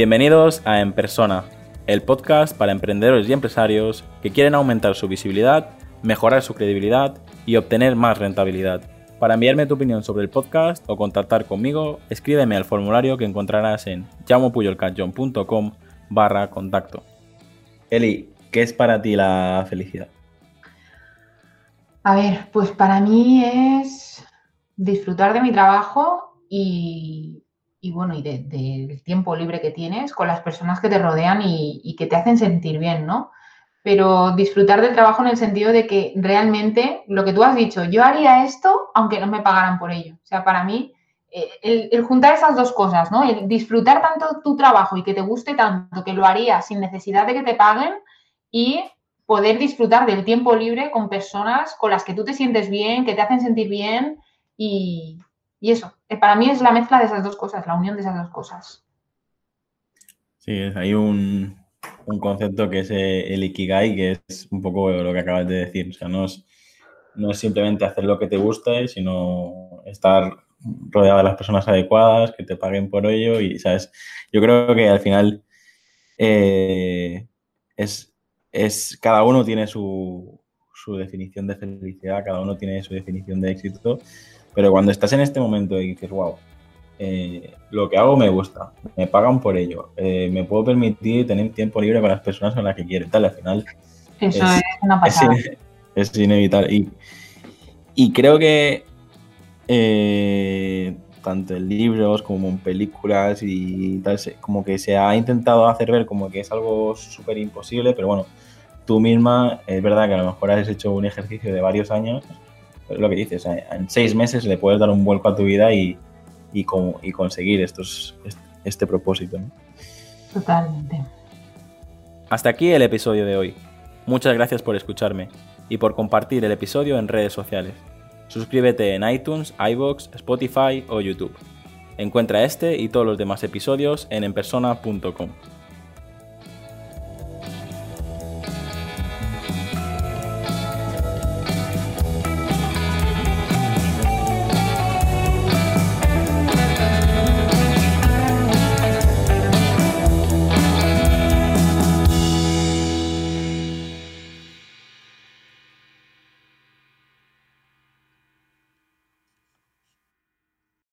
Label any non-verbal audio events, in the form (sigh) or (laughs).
Bienvenidos a En Persona, el podcast para emprendedores y empresarios que quieren aumentar su visibilidad, mejorar su credibilidad y obtener más rentabilidad. Para enviarme tu opinión sobre el podcast o contactar conmigo, escríbeme al formulario que encontrarás en llamopuyolcanchon.com barra contacto. Eli, ¿qué es para ti la felicidad? A ver, pues para mí es disfrutar de mi trabajo y, bueno, y del tiempo libre que tienes con las personas que te rodean y, y, que te hacen sentir bien, ¿no? Pero disfrutar del trabajo en el sentido de que realmente lo que tú has dicho, yo haría esto aunque no me pagaran por ello. O sea, para mí, eh, el, juntar esas dos cosas, ¿no? El disfrutar tanto tu trabajo y que te guste tanto que lo harías sin necesidad de que te paguen y poder disfrutar del tiempo libre con personas con las que tú te sientes bien, que te hacen sentir bien y, eso. Eh, para mí es la mezcla de esas dos cosas, la unión de esas dos cosas. Sí, hay un, concepto que es el Ikigai, que es un poco lo que acabas de decir. O sea, no es, no es simplemente hacer lo que te guste, sino estar rodeado de las personas adecuadas, que te paguen por ello y, ¿sabes? Yo creo que al final eh, es, es, cada uno tiene su, su, definición de felicidad, cada uno tiene su definición de éxito, pero cuando estás en este momento y dices, wow, eh, lo que hago me gusta, me pagan por ello, eh, me puedo permitir tener tiempo libre con las personas con las que quiero, tal, al final... Eso es, una (laughs) pasada. Es, inevitable. Y, y creo que eh, tanto en libros como en películas y tal, como que se ha intentado hacer ver como que es algo súper imposible, pero bueno, tú misma, es verdad que a lo mejor has hecho un ejercicio de varios años, lo que dices, en seis meses le puedes dar un vuelco a tu vida y, y, y conseguir estos, este propósito. Totalmente. Hasta aquí el episodio de hoy. Muchas gracias por escucharme y por compartir el episodio en redes sociales. Suscríbete en iTunes, iBox, Spotify o YouTube. Encuentra este y todos los demás episodios en enpersona.com.